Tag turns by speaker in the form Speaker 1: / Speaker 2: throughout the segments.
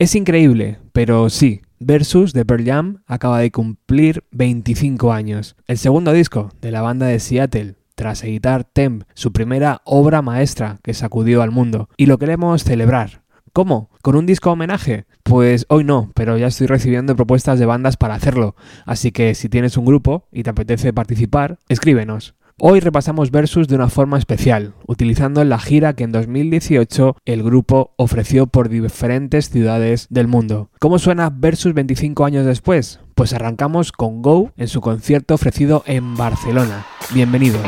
Speaker 1: Es increíble, pero sí, Versus de Pearl Jam acaba de cumplir 25 años. El segundo disco de la banda de Seattle, tras editar Temp, su primera obra maestra que sacudió al mundo. Y lo queremos celebrar. ¿Cómo? ¿Con un disco homenaje? Pues hoy no, pero ya estoy recibiendo propuestas de bandas para hacerlo. Así que si tienes un grupo y te apetece participar, escríbenos. Hoy repasamos Versus de una forma especial, utilizando la gira que en 2018 el grupo ofreció por diferentes ciudades del mundo. ¿Cómo suena Versus 25 años después? Pues arrancamos con Go en su concierto ofrecido en Barcelona. Bienvenido.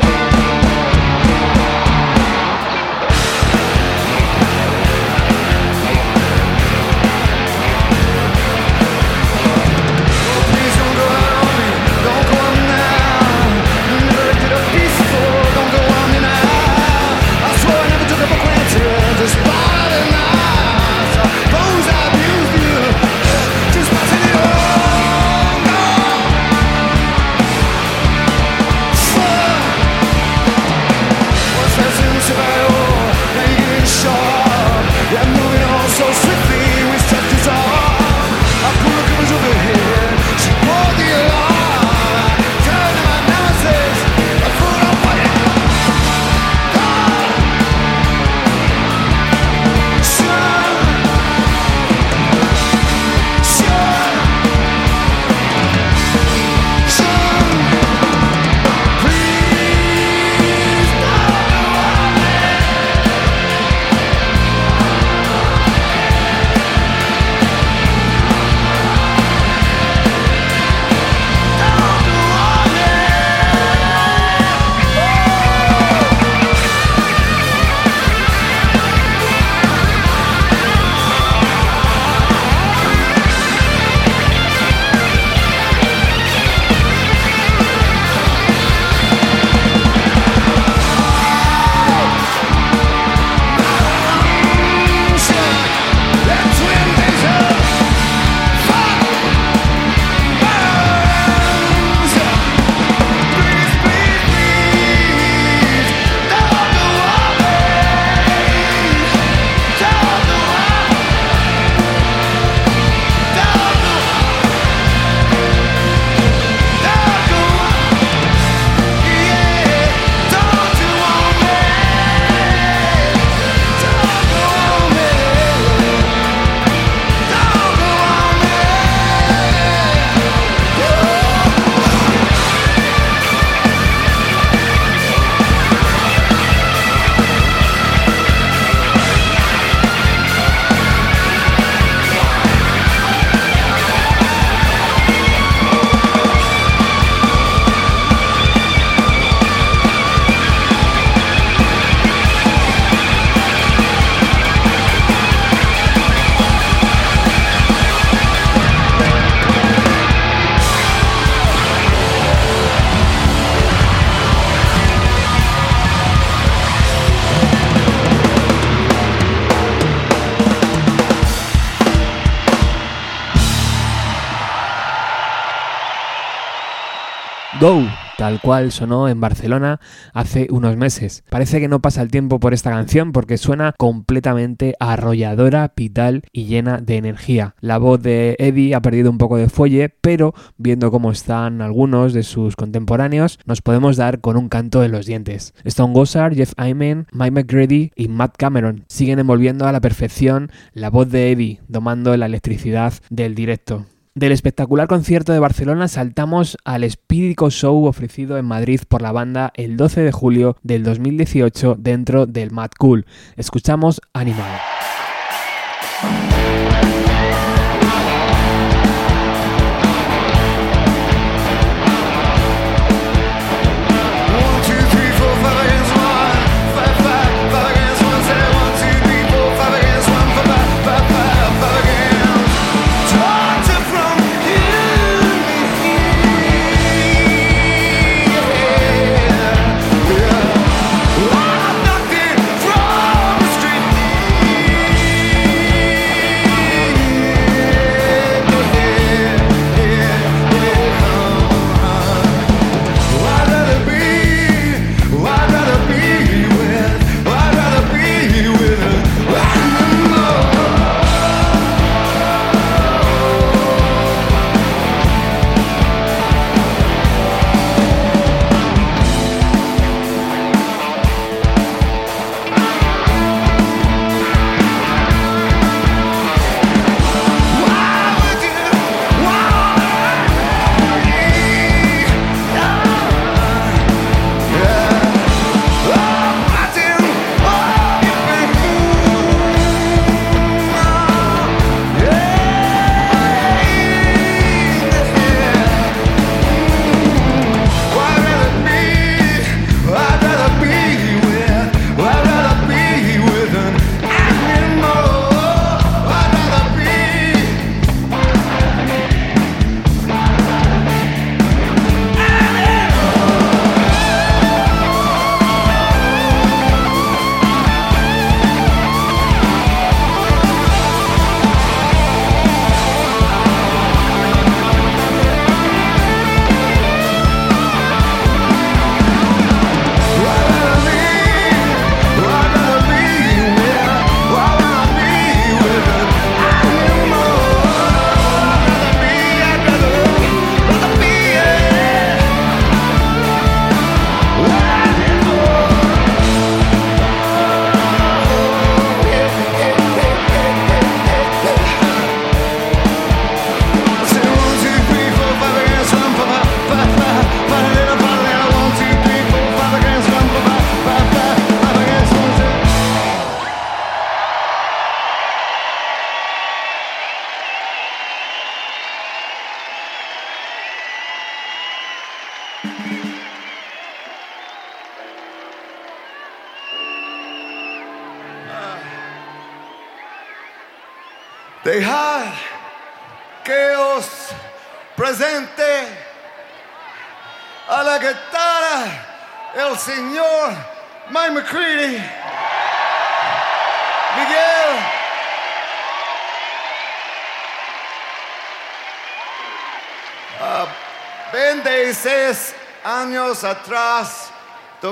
Speaker 1: Cual sonó en Barcelona hace unos meses. Parece que no pasa el tiempo por esta canción porque suena completamente arrolladora, vital y llena de energía. La voz de Eddie ha perdido un poco de fuelle, pero viendo cómo están algunos de sus contemporáneos, nos podemos dar con un canto en los dientes. Stone Gossard, Jeff Ayman, Mike McGrady y Matt Cameron siguen envolviendo a la perfección la voz de Eddie, domando la electricidad del directo. Del espectacular concierto de Barcelona saltamos al espírico show ofrecido en Madrid por la banda el 12 de julio del 2018 dentro del Mad Cool. Escuchamos Animal.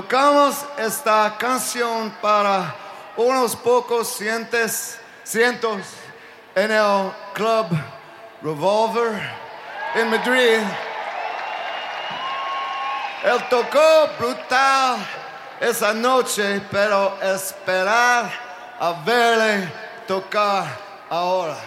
Speaker 1: Tocamos esta canción para unos pocos cientos, en el Club Revolver en Madrid. Él tocó brutal esa noche, pero esperar a verle tocar ahora.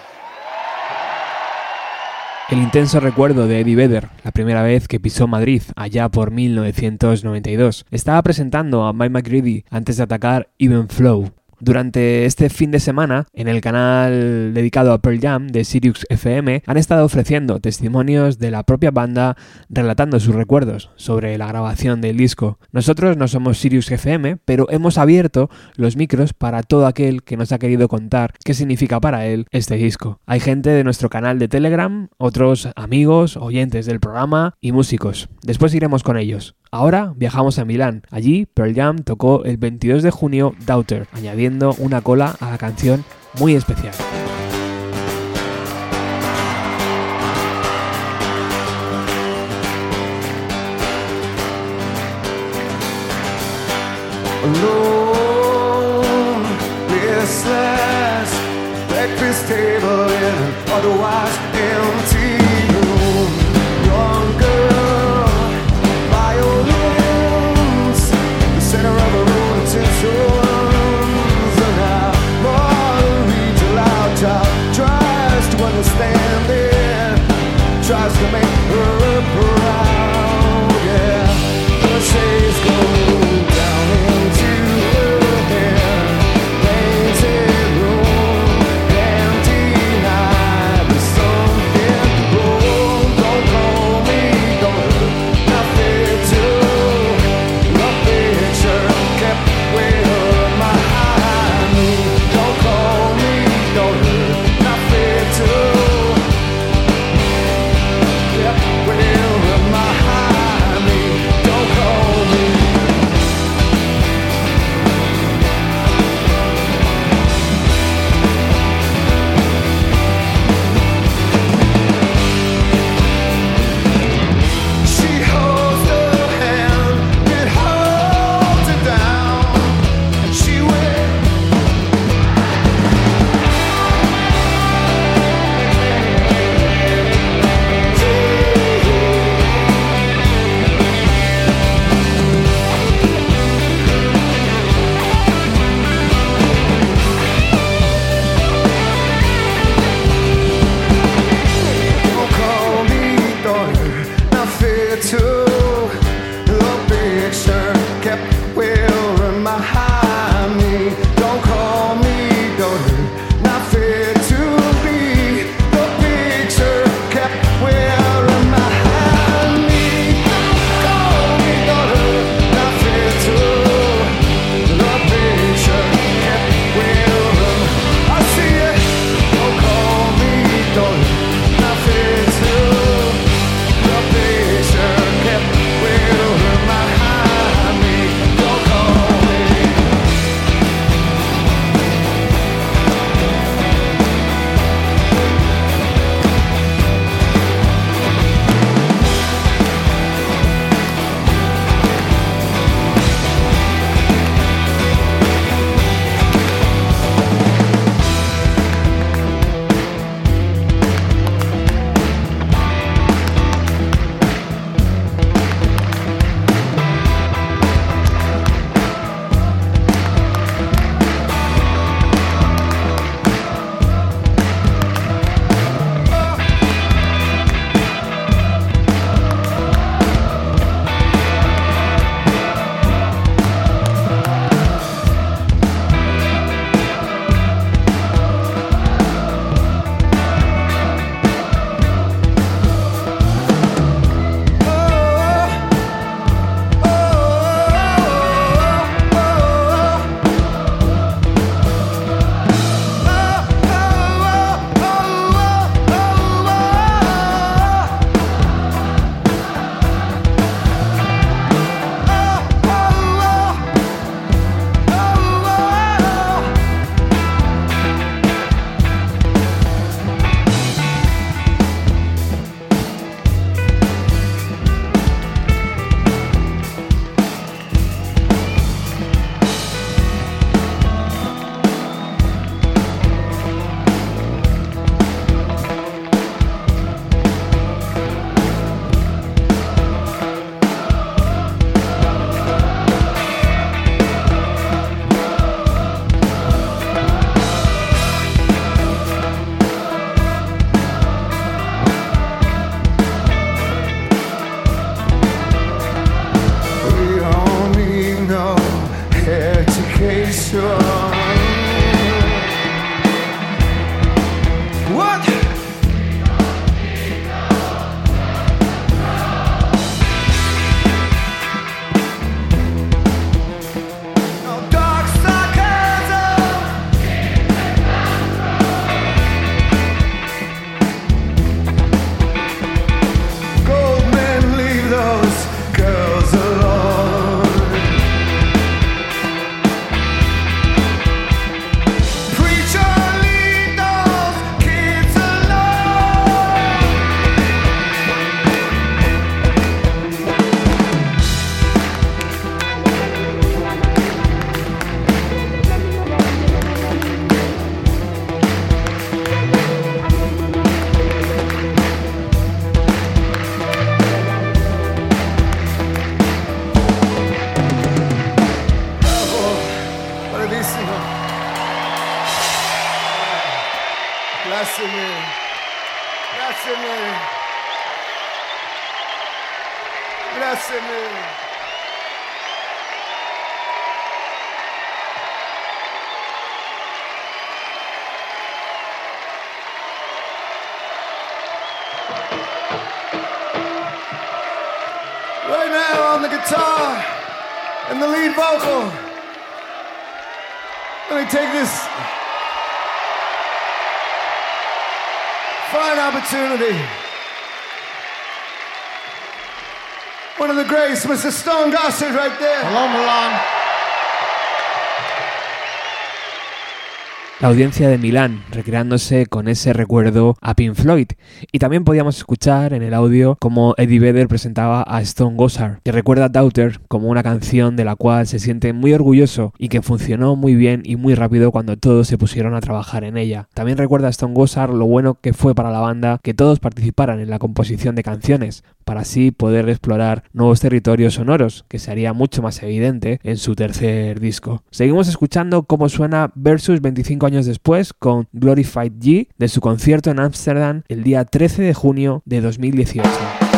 Speaker 2: El intenso recuerdo de Eddie Vedder, la primera vez que pisó Madrid, allá por 1992, estaba presentando a Mike McGreedy antes de atacar Even Flow, durante este fin de semana, en el canal dedicado a Pearl Jam de Sirius FM, han estado ofreciendo testimonios de la propia banda relatando sus recuerdos sobre la grabación del disco. Nosotros no somos Sirius FM, pero hemos abierto los micros para todo aquel que nos ha querido contar qué significa para él este disco. Hay gente de nuestro canal de Telegram, otros amigos, oyentes del programa y músicos. Después iremos con ellos. Ahora viajamos a Milán. Allí Pearl Jam tocó el 22 de junio Doubter, añadiendo una cola a la canción muy especial.
Speaker 3: Opportunity. One of the greats, Mr. Stone Gossard, right there.
Speaker 2: Hello, Milan.
Speaker 1: La audiencia de Milán, recreándose con ese recuerdo a Pink Floyd. Y también podíamos escuchar en el audio cómo Eddie Vedder presentaba a Stone Gossard, que recuerda a Daughter como una canción de la cual se siente muy orgulloso y que funcionó muy bien y muy rápido cuando todos se pusieron a trabajar en ella. También recuerda a Stone Gossard lo bueno que fue para la banda que todos participaran en la composición de canciones, para así poder explorar nuevos territorios sonoros, que se haría mucho más evidente en su tercer disco. Seguimos escuchando cómo suena Versus 25 años después con Glorified G de su concierto en Ámsterdam el día 13 de junio de 2018.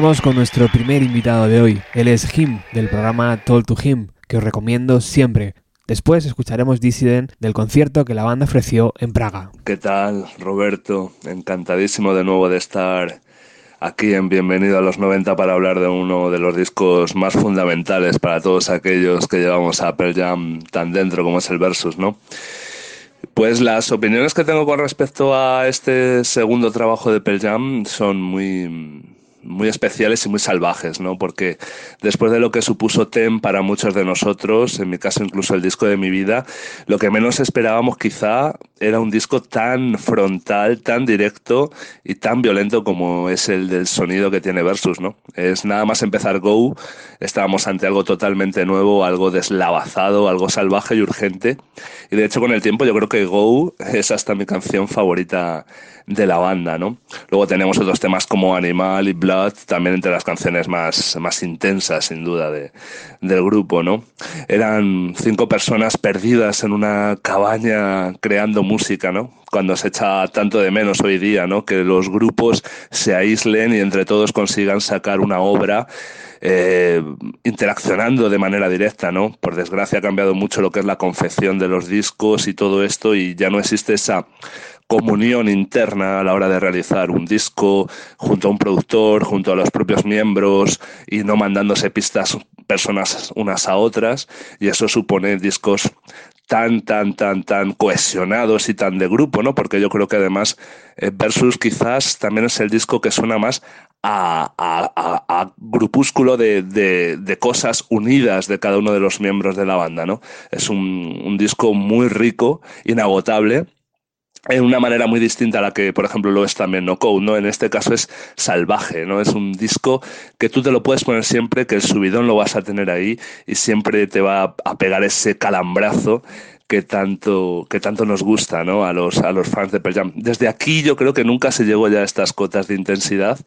Speaker 1: Con nuestro primer invitado de hoy. Él es Him, del programa Told to Him, que os recomiendo siempre. Después escucharemos Dissident del concierto que la banda ofreció en Praga.
Speaker 4: ¿Qué tal, Roberto? Encantadísimo de nuevo de estar aquí en Bienvenido a los 90 para hablar de uno de los discos más fundamentales para todos aquellos que llevamos a Pearl Jam tan dentro como es el Versus, ¿no? Pues las opiniones que tengo con respecto a este segundo trabajo de Pearl Jam son muy, muy especiales y muy salvajes, ¿no? Porque después de lo que supuso Tem para muchos de nosotros, en mi caso incluso el disco de mi vida, lo que menos esperábamos quizá era un disco tan frontal, tan directo y tan violento como es el del sonido que tiene Versus, ¿no? Es nada más empezar Go, estábamos ante algo totalmente nuevo, algo deslavazado, algo salvaje y urgente. Y de hecho con el tiempo yo creo que Go es hasta mi canción favorita de la banda, ¿no? Luego tenemos otros temas como Animal y Blood, también entre las canciones más, más intensas, sin duda, de, del grupo, ¿no? Eran cinco personas perdidas en una cabaña creando música, ¿no? Cuando se echa tanto de menos hoy día, ¿no? Que los grupos se aíslen y entre todos consigan sacar una obra eh, interaccionando de manera directa, ¿no? Por desgracia ha cambiado mucho lo que es la confección de los discos y todo esto y ya no existe esa comunión interna a la hora de realizar un disco junto a un productor, junto a los propios miembros y no mandándose pistas personas unas a otras y eso supone discos tan, tan, tan, tan cohesionados y tan de grupo, ¿no? Porque yo creo que además eh, Versus quizás también es el disco que suena más a, a, a, a grupúsculo de, de, de, cosas unidas de cada uno de los miembros de la banda, ¿no? Es un, un disco muy rico, inagotable, en una manera muy distinta a la que, por ejemplo, lo es también No Code, ¿no? En este caso es salvaje, ¿no? Es un disco que tú te lo puedes poner siempre, que el subidón lo vas a tener ahí y siempre te va a pegar ese calambrazo que tanto, que tanto nos gusta ¿no? a, los, a los fans de Pearl Jam. Desde aquí yo creo que nunca se llegó ya a estas cotas de intensidad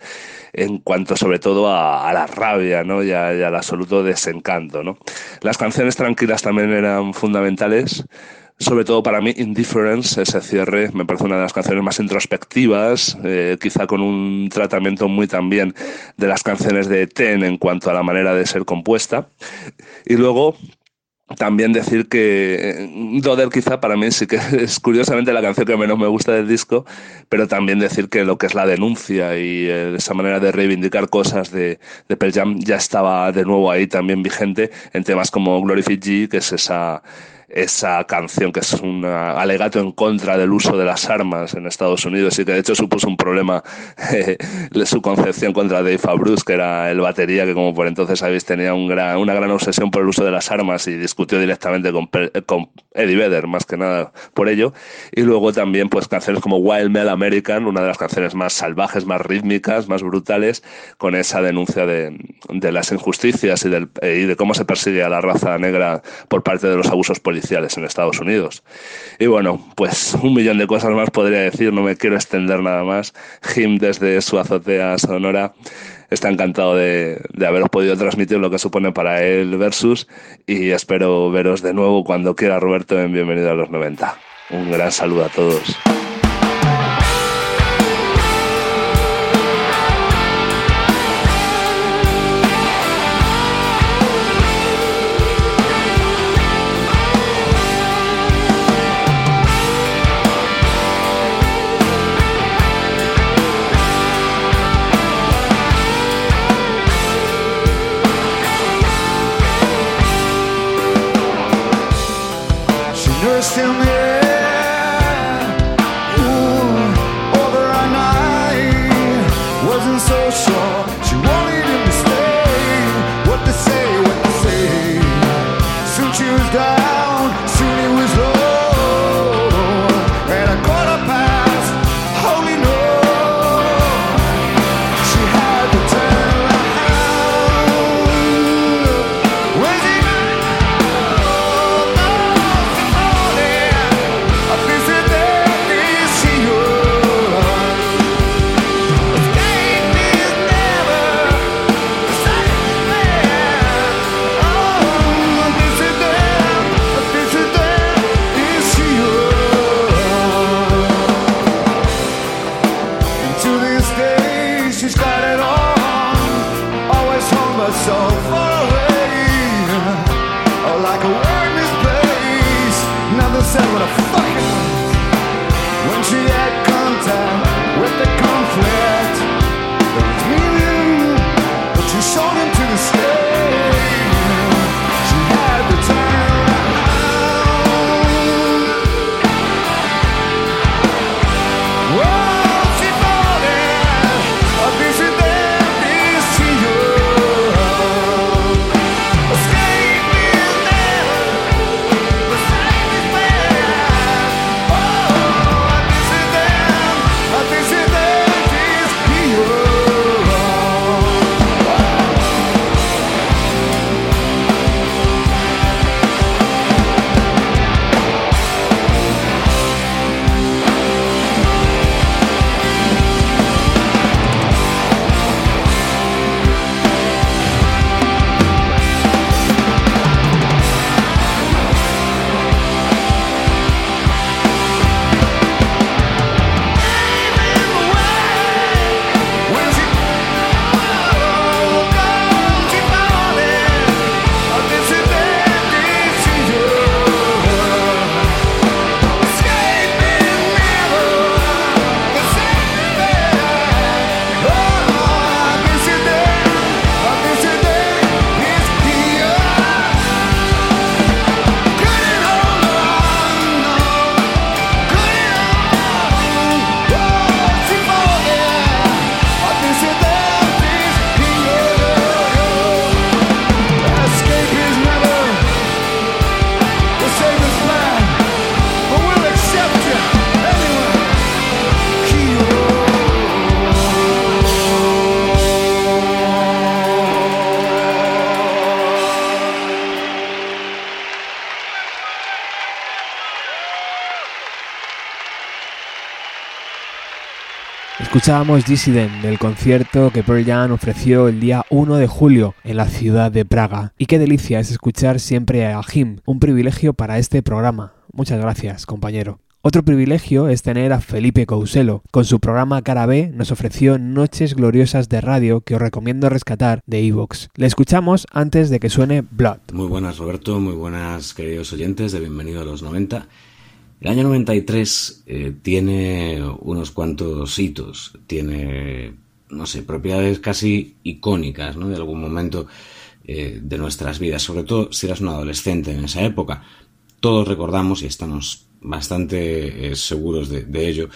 Speaker 4: en cuanto sobre todo a, la rabia ¿no? y, a, y al absoluto desencanto. ¿no? Las canciones tranquilas también eran fundamentales sobre todo para mí, Indifference, ese cierre, me parece una de las canciones más introspectivas, eh, quizá con un tratamiento muy también de las canciones de Ten en cuanto a la manera de ser compuesta. Y luego, también decir que Doder quizá para mí sí que es curiosamente la canción que menos me gusta del disco, pero también decir que lo que es la denuncia y eh, esa manera de reivindicar cosas de, de Jam ya estaba de nuevo ahí también vigente en temas como Glorify G, que es esa esa canción que es un alegato en contra del uso de las armas en Estados Unidos y que de hecho supuso un problema su concepción contra Dave Fabrus, que era el batería que como por entonces sabéis tenía una gran obsesión por el uso de las armas y discutió directamente con, Eddie Vedder más que nada por ello. Y luego también pues canciones como Wild Male American, una de las canciones más salvajes, más rítmicas, más brutales con esa denuncia de, las injusticias y, y de cómo se persigue a la raza negra por parte de los abusos en Estados Unidos. Y bueno, pues un millón de cosas más podría decir, no me quiero extender nada más. Jim desde su azotea sonora está encantado de, de, haberos podido transmitir lo que supone para él versus y espero veros de nuevo cuando quiera Roberto en Bienvenido a los 90. Un gran saludo a todos.
Speaker 1: still
Speaker 2: Escuchábamos Dissident del concierto que Pearl Jam ofreció el día 1 de julio en la ciudad de Praga. Y qué delicia es escuchar siempre a Jim, un privilegio para este programa. Muchas gracias, compañero. Otro privilegio es tener a Felipe Couselo. Con su programa Cara B nos ofreció noches gloriosas de radio que os recomiendo rescatar de Evox. Le escuchamos antes de que suene Blood.
Speaker 5: Muy buenas Roberto, muy buenas queridos oyentes de Bienvenido a los 90. El año 93 eh, tiene unos cuantos hitos, tiene, no sé, propiedades casi icónicas, ¿no? De algún momento eh, de nuestras vidas, sobre todo si eras un adolescente en esa época. Todos recordamos y estamos bastante eh, seguros de, de ello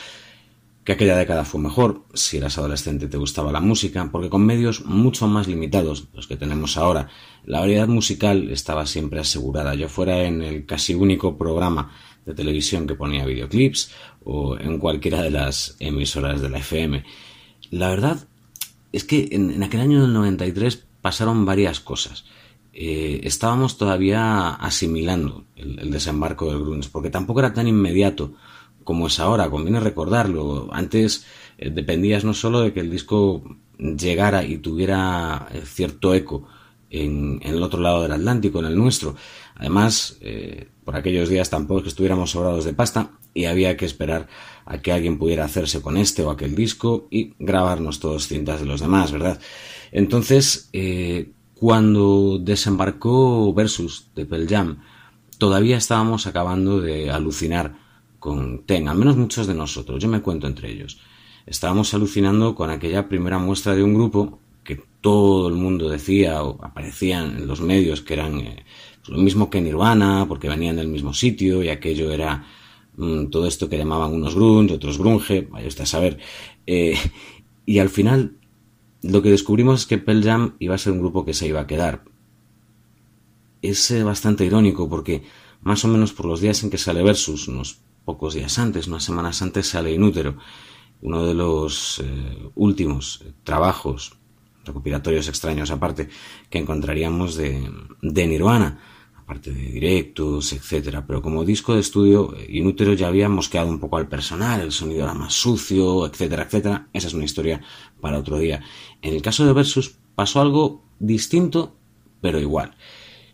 Speaker 5: que aquella década fue mejor, si eras adolescente te gustaba la música, porque con medios mucho más limitados, los que tenemos ahora, la variedad musical estaba siempre asegurada. Yo fuera en el casi único programa de televisión que ponía videoclips o en cualquiera de las emisoras de la FM. La verdad es que en, aquel año del 93 pasaron varias cosas. Eh, estábamos todavía asimilando el, desembarco del grunge, porque tampoco era tan inmediato como es ahora, conviene recordarlo. Antes eh, dependías no solo de que el disco llegara y tuviera eh, cierto eco en, el otro lado del Atlántico, en el nuestro. Además, eh, por aquellos días tampoco es que estuviéramos sobrados de pasta y había que esperar a que alguien pudiera hacerse con este o aquel disco y grabarnos todos cintas de los demás, ¿verdad? Entonces, eh, cuando desembarcó Versus de Pearl Jam, todavía estábamos acabando de alucinar con Ten, al menos muchos de nosotros, yo me cuento entre ellos. Estábamos alucinando con aquella primera muestra de un grupo que todo el mundo decía o aparecían en los medios que eran eh, lo mismo que Nirvana, porque venían del mismo sitio y aquello era mmm, todo esto que llamaban unos grunge, otros grunge, vaya usted a saber. Eh, y al final lo que descubrimos es que Pearl Jam iba a ser un grupo que se iba a quedar. Es eh, bastante irónico porque más o menos por los días en que sale Versus, unos pocos días antes, unas semanas antes, sale Inútero, uno de los últimos trabajos recopilatorios extraños aparte que encontraríamos de, de Nirvana, aparte de directos, etcétera. Pero como disco de estudio, Inútero ya había mosqueado un poco al personal, el sonido era más sucio, etcétera, etcétera. Esa es una historia para otro día. En el caso de Versus pasó algo distinto, pero igual.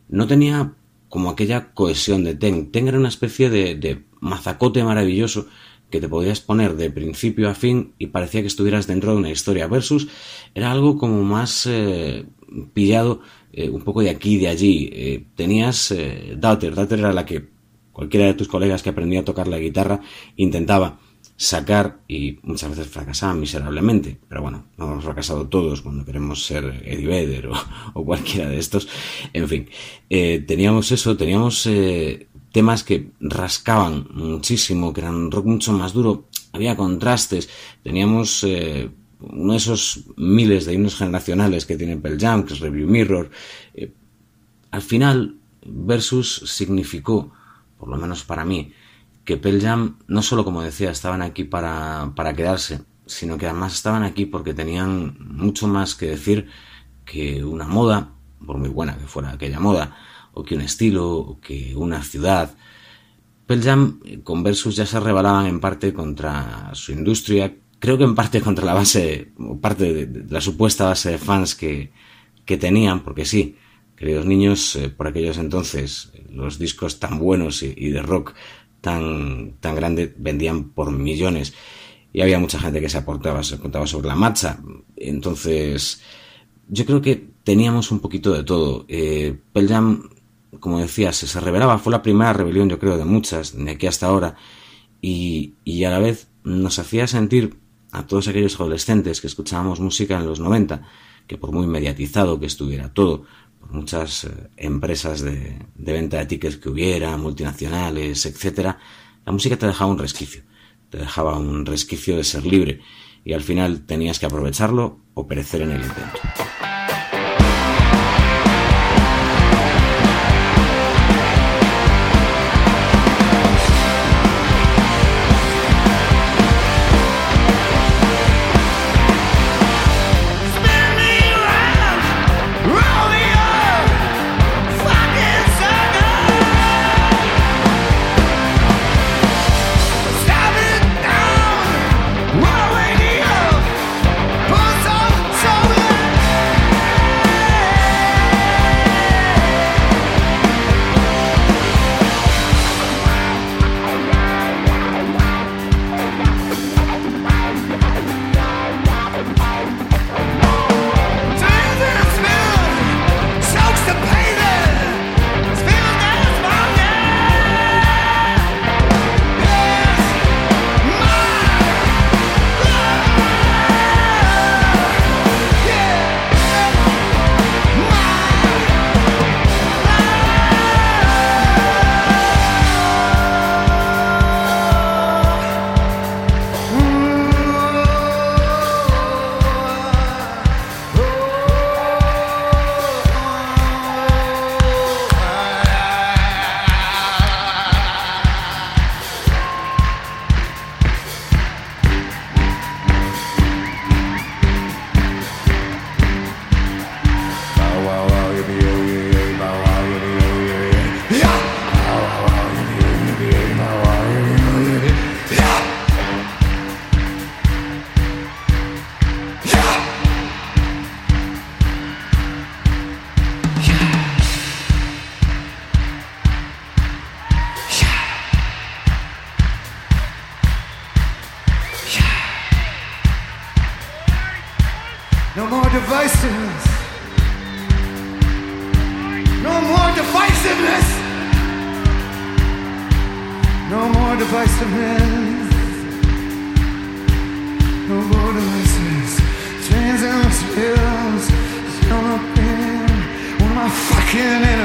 Speaker 5: No tenía como aquella cohesión de Ten. Ten era una especie de, de mazacote maravilloso que te podías poner de principio a fin y parecía que estuvieras dentro de una historia versus era algo como más eh, pillado eh, un poco de aquí y de allí. Eh, tenías Daughter Daughter era la que cualquiera de tus colegas que aprendía a tocar la guitarra intentaba sacar y muchas veces fracasaban miserablemente. Pero bueno no hemos fracasado todos cuando queremos ser Eddie Vedder o, cualquiera de estos. En fin teníamos eso teníamos temas que rascaban muchísimo, que eran rock mucho más duro, había contrastes, teníamos eh, uno de esos miles de himnos generacionales que tiene Pearl Jam, que es Review Mirror. Eh, al final, Versus significó, por lo menos para mí, que Pearl Jam no solo, como decía, estaban aquí para, para quedarse, sino que además estaban aquí porque tenían mucho más que decir que una moda, por muy buena que fuera aquella moda, o que un estilo, o que una ciudad. Pearl Jam con Versus ya se rebelaban en parte contra su industria, creo que en parte contra la base, o parte de, la supuesta base de fans que, que tenían, porque sí, queridos niños, eh, por aquellos entonces, los discos tan buenos y, de rock tan, tan grande vendían por millones y había mucha gente que se aportaba, se apuntaba sobre la marcha. Entonces, yo creo que teníamos un poquito de todo. Eh, como decía, se, revelaba, fue la primera rebelión, yo creo, de muchas, de aquí hasta ahora, y, y a la vez nos hacía sentir a todos aquellos adolescentes que escuchábamos música en los 90, que por muy mediatizado que estuviera todo, por muchas eh, empresas de, de venta de tickets que hubiera, multinacionales, etcétera, la música te dejaba un resquicio, te dejaba un resquicio de ser libre, y al final tenías que aprovecharlo o perecer en el intento.
Speaker 1: looking
Speaker 2: in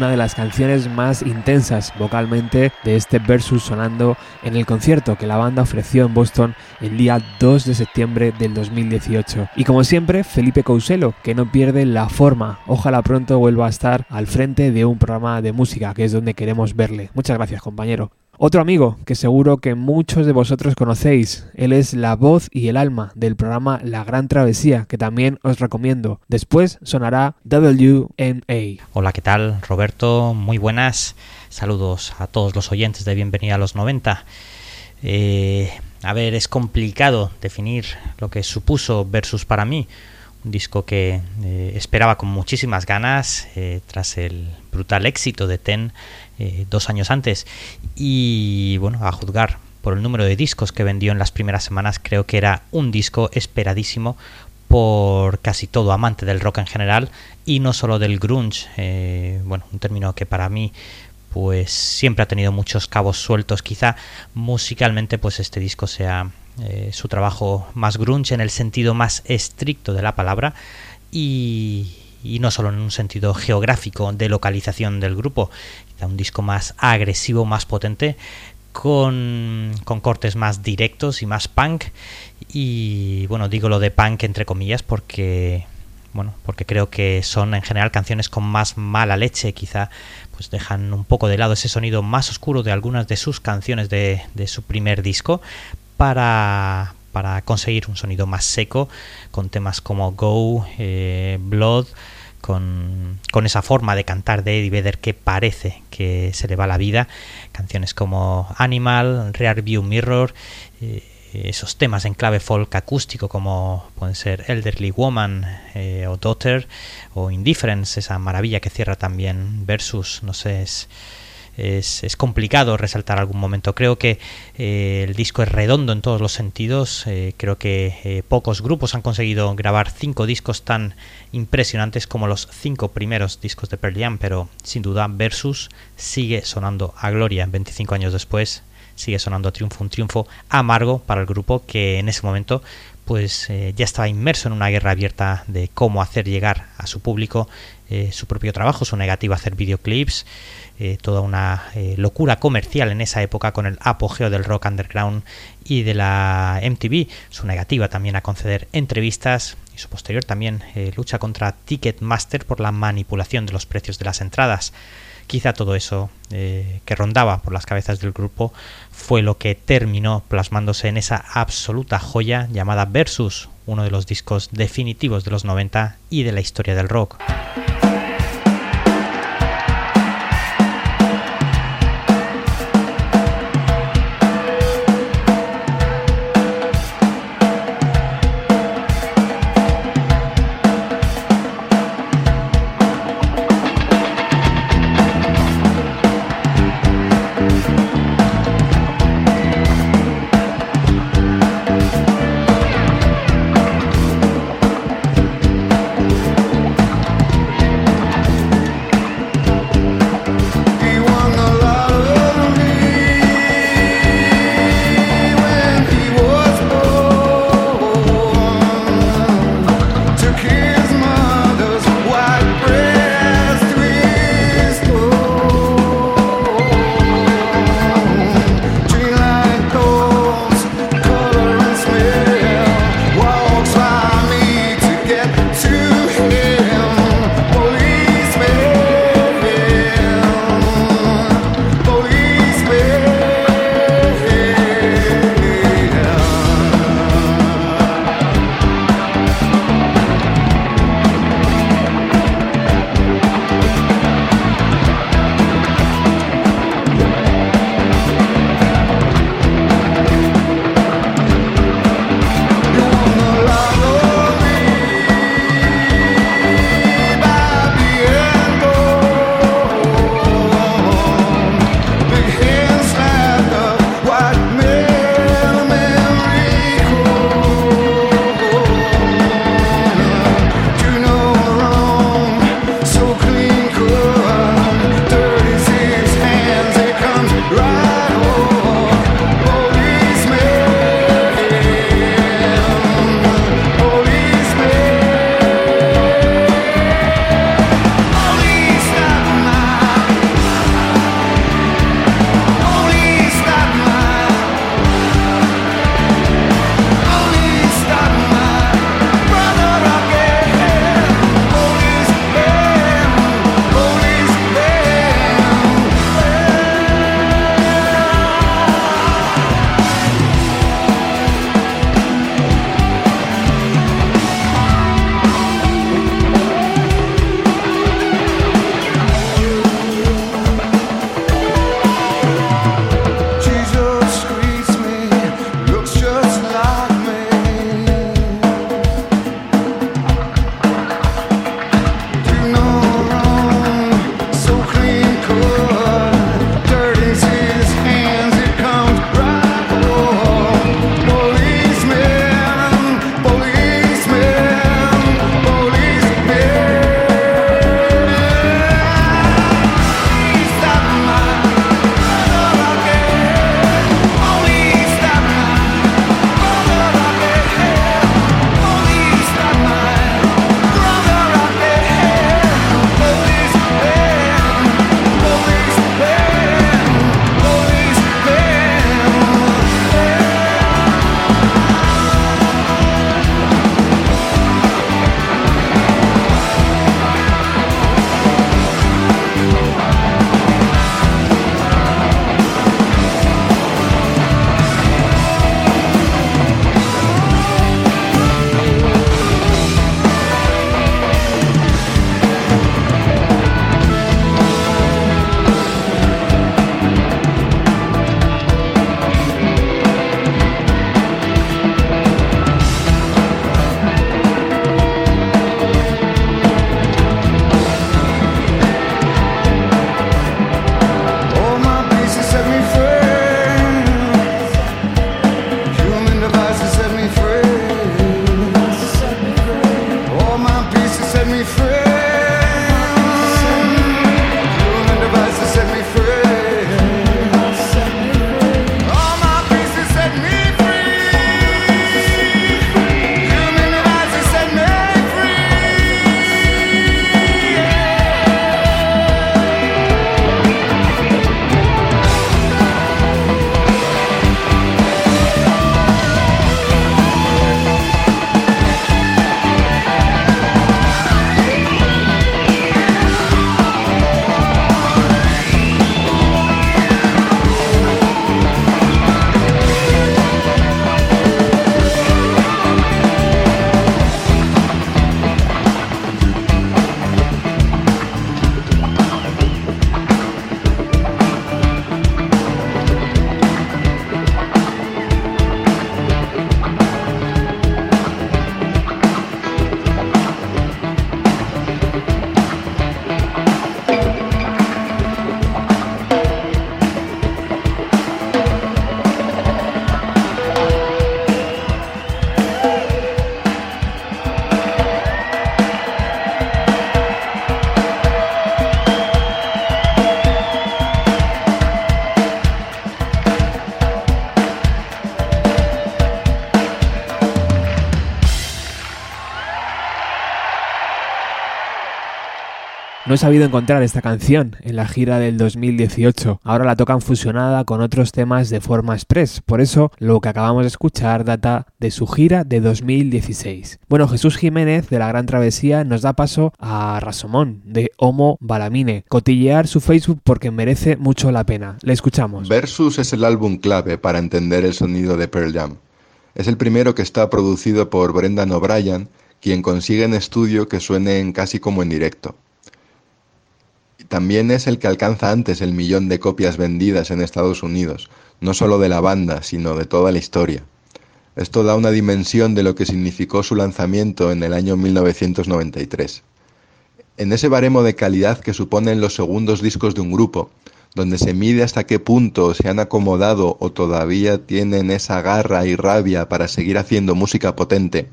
Speaker 2: una de las canciones más intensas vocalmente de este versus sonando en el concierto que la banda ofreció en Boston el día 2 de septiembre del 2018. Y como siempre, Felipe Couselo, que no pierde la forma. Ojalá pronto vuelva a estar al frente de un programa de música, que es donde queremos verle. Muchas gracias, compañero. Otro amigo que seguro que muchos de vosotros conocéis, él es la voz y el alma del programa La Gran Travesía, que también os recomiendo. Después sonará WNA.
Speaker 6: Hola, ¿qué tal? Roberto, muy buenas. Saludos a todos los oyentes de Bienvenida a los 90. Eh, a ver, es complicado definir lo que supuso Versus para mí. Un disco que eh, esperaba con muchísimas ganas eh, tras el brutal éxito de Ten eh, dos años antes. Y bueno, a juzgar por el número de discos que vendió en las primeras semanas, creo que era un disco esperadísimo por casi todo amante del rock en general y no solo del grunge. Eh, bueno, un término que para mí pues siempre ha tenido muchos cabos sueltos. Quizá musicalmente pues este disco sea eh, su trabajo más grunge en el sentido más estricto de la palabra y, y no solo en un sentido geográfico de localización del grupo, un disco más agresivo, más potente, con, con, cortes más directos y más punk. Y bueno, digo lo de punk entre comillas porque bueno, porque creo que son en general canciones con más mala leche, quizá pues dejan un poco de lado ese sonido más oscuro de algunas de sus canciones de, de su primer disco para, para conseguir un sonido más seco con temas como Go, eh, Blood, con, con, esa forma de cantar de Eddie Vedder que parece que se le va la vida, canciones como Animal, Rear View Mirror, eh, esos temas en clave folk acústico como pueden ser Elderly Woman eh, o Daughter o Indifference, esa maravilla que cierra también Versus, no sé, es es, es, complicado resaltar algún momento. Creo que eh, el disco es redondo en todos los sentidos. Eh, creo que eh, pocos grupos han conseguido grabar cinco discos tan impresionantes como los cinco primeros discos de Pearl Jam, pero sin duda Versus sigue sonando a gloria 25 años después. Sigue sonando a triunfo, un triunfo amargo para el grupo que en ese momento pues ya estaba inmerso en una guerra abierta de cómo hacer llegar a su público su propio trabajo, su negativa a hacer videoclips, eh, toda una eh, locura comercial en esa época con el apogeo del rock underground y de la MTV, su negativa también a conceder entrevistas y su posterior también eh, lucha contra Ticketmaster por la manipulación de los precios de las entradas. Quizá todo eso que rondaba por las cabezas del grupo fue lo que terminó plasmándose en esa absoluta joya llamada Versus, uno de los discos definitivos de los 90 y de la historia del rock.
Speaker 2: No he sabido encontrar esta canción en la gira del 2018. Ahora la tocan fusionada con otros temas de forma express. Por eso lo que acabamos de escuchar data de su gira de 2016. Bueno, Jesús Jiménez de la Gran Travesía nos da paso a Rasomón de Homo Balamine. Cotillear su Facebook porque merece mucho la pena. Le escuchamos.
Speaker 7: Versus es el álbum clave para entender el sonido de Pearl Jam. Es el primero que está producido por Brendan O'Brien, quien consigue en estudio que suenen casi como en directo. También es el que alcanza antes el millón de copias vendidas en Estados Unidos, no solo de la banda, sino de toda la historia. Esto da una dimensión de lo que significó su lanzamiento en el año 1993. En ese baremo de calidad que suponen los segundos discos de un grupo, donde se mide hasta qué punto se han acomodado o todavía tienen esa garra y rabia para seguir haciendo música potente,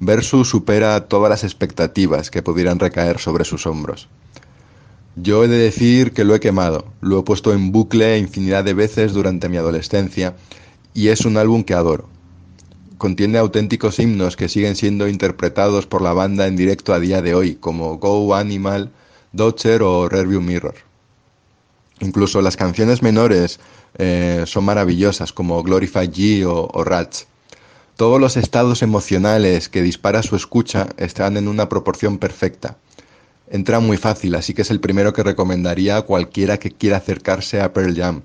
Speaker 7: Versus supera todas las expectativas que pudieran recaer sobre sus hombros. Yo he de decir que lo he quemado, lo he puesto en bucle infinidad de veces durante mi adolescencia y es un álbum que adoro. Contiene auténticos himnos que siguen siendo interpretados por la banda en directo a día de hoy, como Go Animal, Dodger o Rearview Mirror. Incluso las canciones menores eh, son maravillosas, como Glorify G o, o Rats. Todos los estados emocionales que dispara su escucha están en una proporción perfecta. Entra muy fácil, así que es el primero que recomendaría a cualquiera que quiera acercarse a Pearl Jam,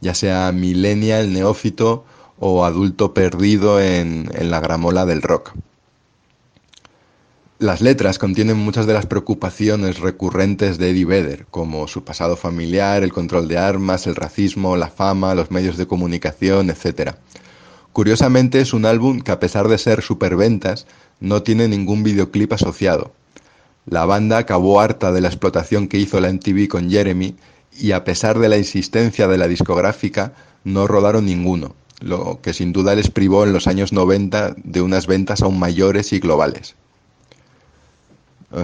Speaker 7: ya sea millennial, neófito o adulto perdido en, en la gramola del rock. Las letras contienen muchas de las preocupaciones recurrentes de Eddie Vedder, como su pasado familiar, el control de armas, el racismo, la fama, los medios de comunicación, etc. Curiosamente es un álbum que a pesar de ser superventas, no tiene ningún videoclip asociado. La banda acabó harta de la explotación que hizo la MTV con Jeremy y a pesar de la insistencia de la discográfica, no rodaron ninguno, lo que sin duda les privó en los años 90 de unas ventas aún mayores y globales.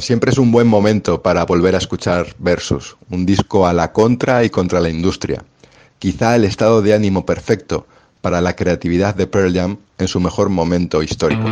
Speaker 7: Siempre es un buen momento para volver a escuchar Versus, un disco a la contra y contra la industria. Quizá el estado de ánimo perfecto para la creatividad de Pearl Jam en su mejor momento histórico.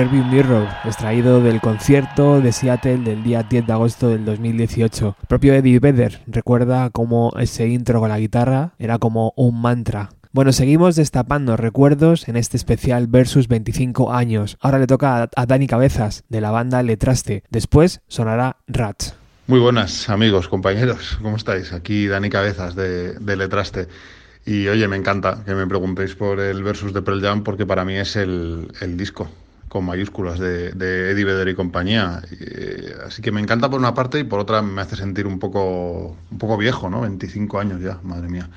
Speaker 2: Rearview Mirror, extraído del concierto de Seattle del día 10 de agosto del 2018. El propio Eddie Vedder recuerda cómo ese intro con la guitarra era como un mantra. Bueno, seguimos destapando recuerdos en este especial versus 25 años. Ahora le toca a, Dani Cabezas, de la banda Letraste. Después sonará Rats.
Speaker 8: Muy buenas amigos, compañeros, ¿cómo estáis? Aquí Dani Cabezas de, de Letraste. Y oye, me encanta que me preguntéis por el versus de Pearl Jam porque para mí es el disco con mayúsculas de, Eddie Vedder y compañía. Eh, así que me encanta por una parte y por otra me hace sentir un poco, un poco viejo, ¿no? 25 años ya, madre mía.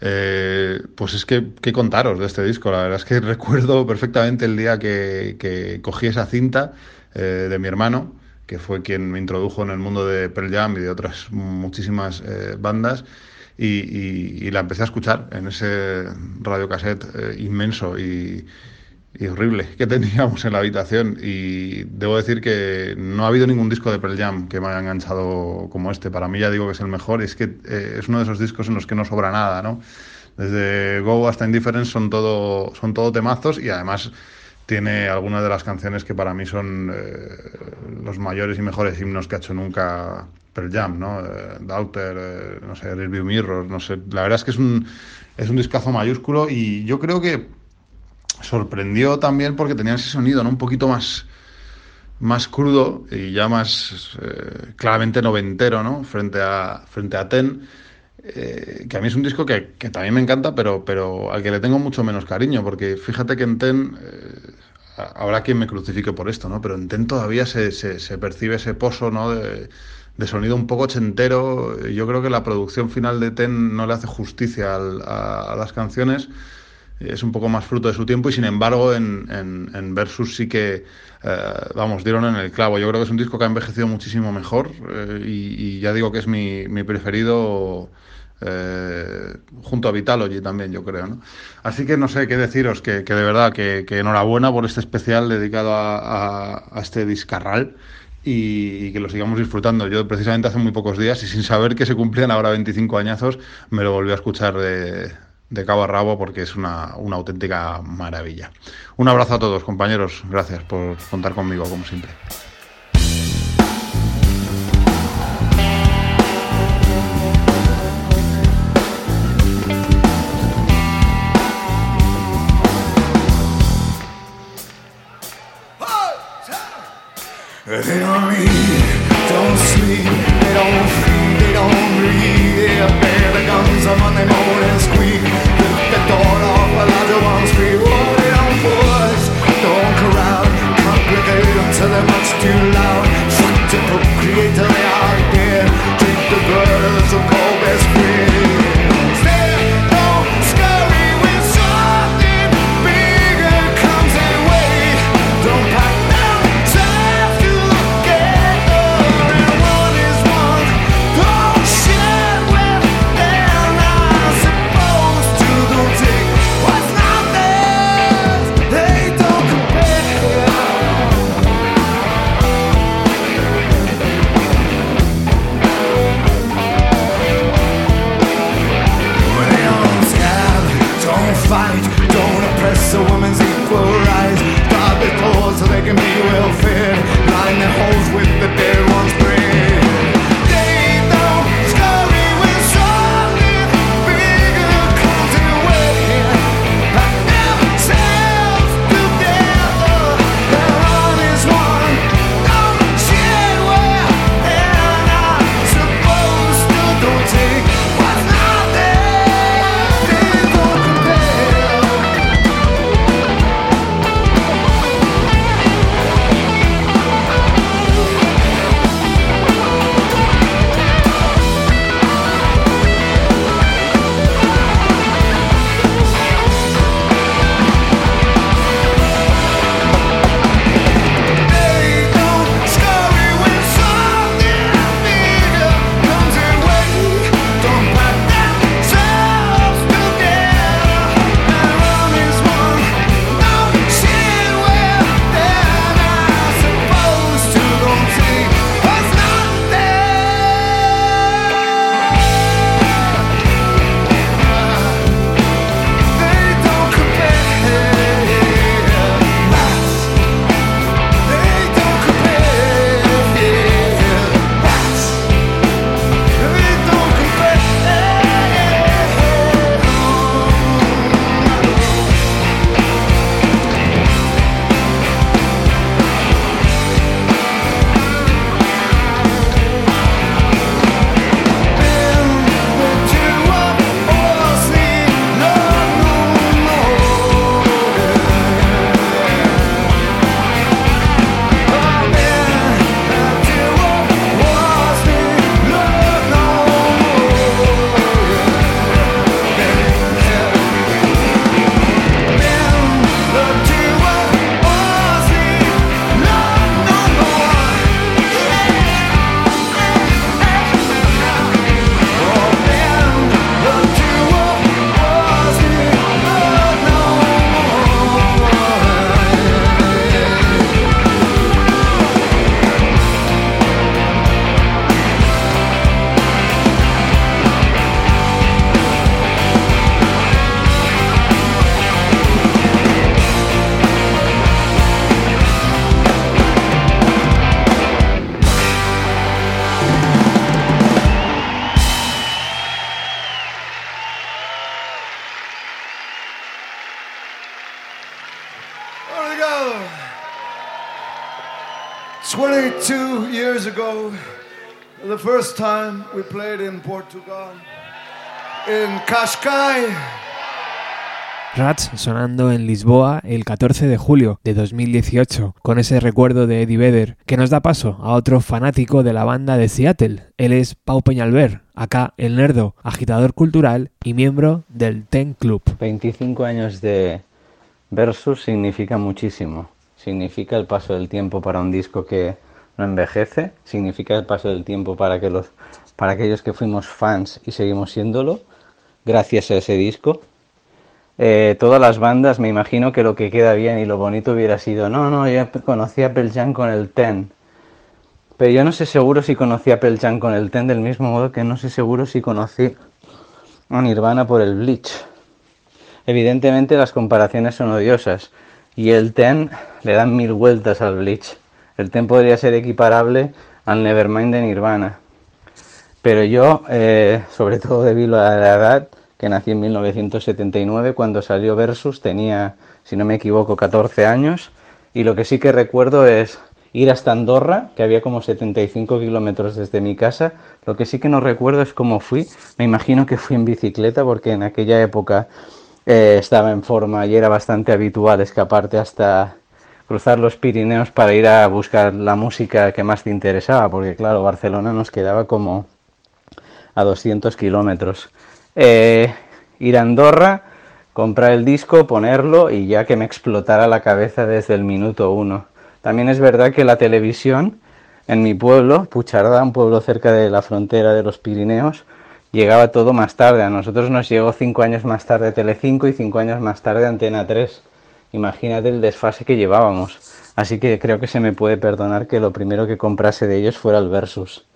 Speaker 8: Eh, pues es que, ¿qué contaros de este disco? La verdad es que recuerdo perfectamente el día que, que cogí esa cinta eh, de mi hermano, que fue quien me introdujo en el mundo de Pearl Jam y de otras muchísimas bandas. Y, la empecé a escuchar en ese radiocassette eh, inmenso y, y, horrible que teníamos en la habitación. Y debo decir que no ha habido ningún disco de Pearl Jam que me haya enganchado como este. Para mí ya digo que es el mejor y es que eh, es uno de esos discos en los que no sobra nada, ¿no? Desde Go hasta Indifference son todo, son todo temazos y además tiene algunas de las canciones que para mí son eh, los mayores y mejores himnos que ha hecho nunca Pearl Jam, ¿no? Eh, eh, no sé, Rearview Mirror, no sé. La verdad es que es un, es un discazo mayúsculo y yo creo que sorprendió también porque tenía ese sonido, ¿no? Un poquito más, más crudo y ya más eh, claramente noventero, ¿no? Frente a, frente a Ten. Eh, que a mí es un disco que, que, también me encanta, pero, pero al que le tengo mucho menos cariño, porque fíjate que en Ten, eh, habrá quien me crucifique por esto, ¿no? Pero en Ten todavía se, se, se percibe ese pozo, ¿no? De, de sonido un poco ochentero. Yo creo que la producción final de Ten no le hace justicia al, a, a, las canciones. Es un poco más fruto de su tiempo y sin embargo en, en, Versus sí que, eh, vamos, dieron en el clavo. Yo creo que es un disco que ha envejecido muchísimo mejor eh, y, ya digo que es mi, mi preferido eh, junto a Vitalogy también, yo creo. ¿no? Así que no sé qué deciros, que, que de verdad que, que, enhorabuena por este especial dedicado a, a, a este discarral y, y, que lo sigamos disfrutando. Yo precisamente hace muy pocos días y sin saber que se cumplían ahora 25 añazos, me lo volví a escuchar de, de cabo a rabo porque es una, una auténtica maravilla. Un abrazo a todos, compañeros. Gracias por contar conmigo, como siempre.
Speaker 1: First time we played in Portugal, in Cascais.
Speaker 2: Rats sonando en Lisboa el 14 de julio de 2018, con ese recuerdo de Eddie Vedder, que nos da paso a otro fanático de la banda de Seattle. Él es Pau Peñalver, acá el nerdo, agitador cultural y miembro del Ten Club.
Speaker 9: 25 años de Versus significa muchísimo. Significa el paso del tiempo para un disco que no envejece, significa el paso del tiempo para que los para aquellos que fuimos fans y seguimos siéndolo, gracias a ese disco. Eh, todas las bandas, me imagino que lo que queda bien y lo bonito hubiera sido, no, no, yo conocí a Pearl Jam con el Ten. Pero yo no sé seguro si conocí a Pearl Jam con el Ten del mismo modo que no sé seguro si conocí a Nirvana por el Bleach. Evidentemente las comparaciones son odiosas y el Ten le dan mil vueltas al Bleach. El Ten podría ser equiparable al Nevermind de Nirvana. Pero yo, eh, sobre todo debido a la edad, que nací en 1979, cuando salió Versus tenía, si no me equivoco, 14 años. Y lo que sí que recuerdo es ir hasta Andorra, que había como 75 kilómetros desde mi casa. Lo que sí que no recuerdo es cómo fui. Me imagino que fui en bicicleta, porque en aquella época eh, estaba en forma y era bastante habitual escaparte hasta cruzar los Pirineos para ir a buscar la música que más te interesaba, porque claro, Barcelona nos quedaba como a 200 kilómetros. Eh, ir a Andorra, comprar el disco, ponerlo y ya que me explotara la cabeza desde el minuto uno. También es verdad que la televisión en mi pueblo, Puchardá, un pueblo cerca de la frontera de los Pirineos, llegaba todo más tarde. A nosotros nos llegó cinco años más tarde Telecinco y cinco años más tarde Antena 3. Imagínate el desfase que llevábamos. Así que creo que se me puede perdonar que lo primero que comprase de ellos fuera el Versus.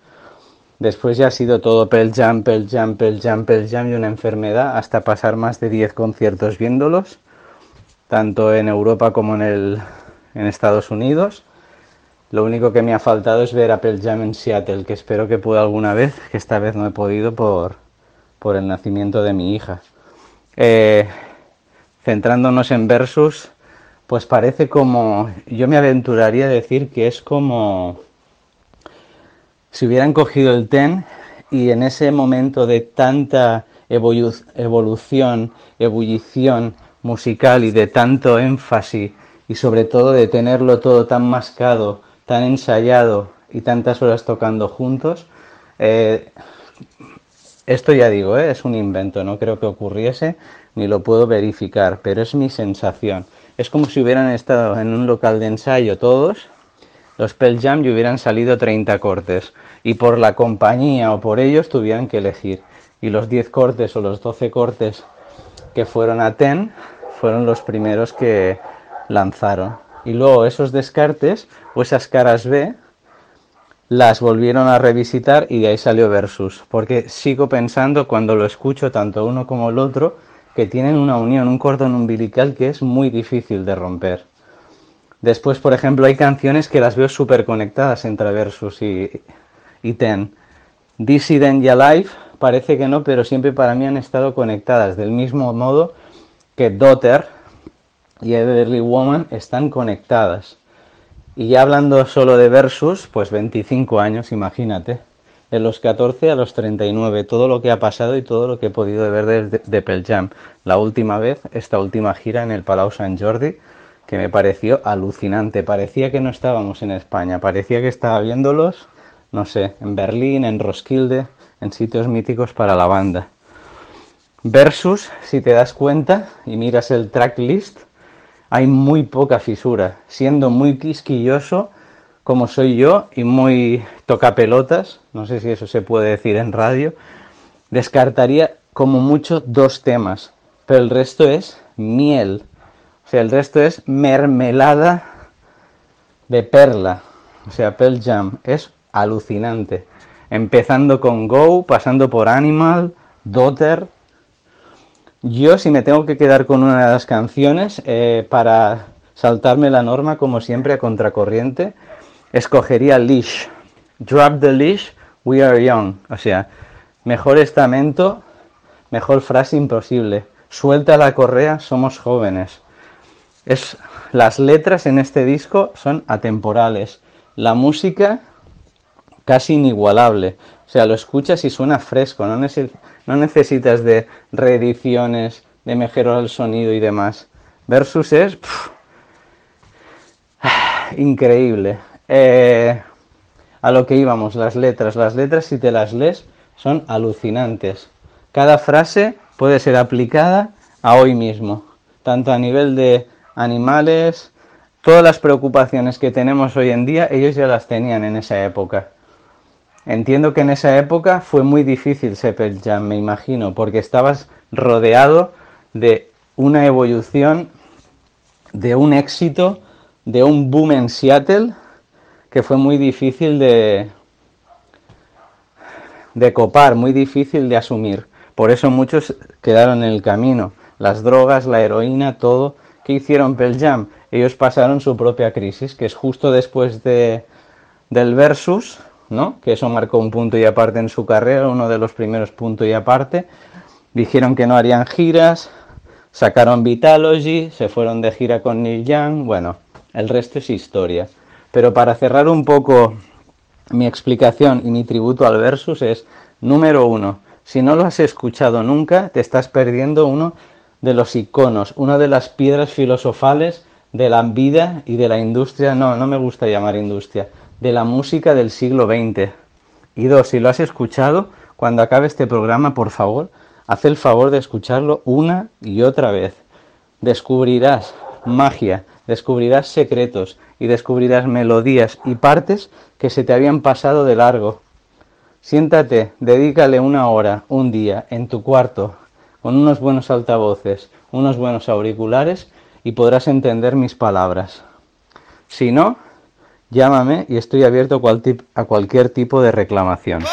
Speaker 9: Después ya ha sido todo Pearl Jam, Pearl Jam, Pearl Jam, Jam y una enfermedad hasta pasar más de 10 conciertos viéndolos, tanto en Europa como en, el, en Estados Unidos. Lo único que me ha faltado es ver a Pearl Jam en Seattle, que espero que pueda alguna vez, que esta vez no he podido por, por el nacimiento de mi hija. Eh, centrándonos en Versus, pues parece como, yo me aventuraría a decir que es como si hubieran cogido el TEN y en ese momento de tanta evolu- evolución, ebullición musical y de tanto énfasis y sobre todo de tenerlo todo tan mascado, tan ensayado y tantas horas tocando juntos, eh, esto ya digo, ¿eh? es un invento, no creo que ocurriese ni lo puedo verificar, pero es mi sensación. Es como si hubieran estado en un local de ensayo todos, los Pearl Jam y hubieran salido 30 cortes y por la compañía o por ellos tuvieran que elegir. Y los 10 cortes o los 12 cortes que fueron a Ten fueron los primeros que lanzaron. Y luego esos descartes o esas caras B las volvieron a revisitar y de ahí salió Versus. Porque sigo pensando cuando lo escucho tanto uno como el otro que tienen una unión, un cordón umbilical que es muy difícil de romper. Después, por ejemplo, hay canciones que las veo súper conectadas entre Versus y, y Ten. Dissident y Alive parece que no, pero siempre para mí han estado conectadas, del mismo modo que Daughter y Everly Woman están conectadas. Y ya hablando solo de Versus, pues 25 años, imagínate. De los 14 a los 39, todo lo que ha pasado y todo lo que he podido ver de, de Pearl Jam. La última vez, esta última gira en el Palau Sant Jordi, que me pareció alucinante. Parecía que no estábamos en España, parecía que estaba viéndolos, no sé, en Berlín, en Roskilde, en sitios míticos para la banda. Versus, si te das cuenta y miras el tracklist, hay muy poca fisura, siendo muy quisquilloso como soy yo y muy tocapelotas, no sé si eso se puede decir en radio, descartaría como mucho dos temas, pero el resto es miel. O sea, el resto es mermelada de perla. O sea, Pearl Jam es alucinante. Empezando con Go, pasando por Animal, Daughter. Yo, si me tengo que quedar con una de las canciones, eh, para saltarme la norma, como siempre, a contracorriente, escogería Leash. Drop the leash, we are young. O sea, mejor estamento, mejor frase imposible. Suelta la correa, somos jóvenes. Es, las letras en este disco son atemporales. la música casi inigualable. O sea, lo escuchas y suena fresco, no, nece- no necesitas de reediciones, de mejorar el sonido y demás. Versus es increíble. Eh, a lo que íbamos, las letras. Las letras, si te las lees, son alucinantes. Cada frase puede ser aplicada a hoy mismo, tanto a nivel de animales, todas las preocupaciones que tenemos hoy en día, ellos ya las tenían en esa época. Entiendo que en esa época fue muy difícil ser Pearl Jam, me imagino, porque estabas rodeado de una evolución, de un éxito, de un boom en Seattle que fue muy difícil de, de copar, muy difícil de asumir. Por eso muchos quedaron en el camino. Las drogas, la heroína, todo. ¿Qué hicieron Pearl Jam? Ellos pasaron su propia crisis, que es justo después de, del Versus, ¿no? Que eso marcó un punto y aparte en su carrera, uno de los primeros puntos y aparte. Dijeron que no harían giras, sacaron Vitalogy, se fueron de gira con Neil Young, bueno, el resto es historia. Pero para cerrar un poco mi explicación y mi tributo al versus es, número uno, si no lo has escuchado nunca, te estás perdiendo uno de los iconos, una de las piedras filosofales de la vida y de la industria, no, no me gusta llamar industria, de la música del siglo XX. Y dos, si lo has escuchado, cuando acabe este programa, por favor, haz el favor de escucharlo una y otra vez. Descubrirás magia, descubrirás secretos y descubrirás melodías y partes que se te habían pasado de largo. Siéntate, dedícale una hora, un día, en tu cuarto, con unos buenos altavoces, unos buenos auriculares y podrás entender mis palabras. Si no, llámame y estoy abierto a, cualquier tipo de reclamación.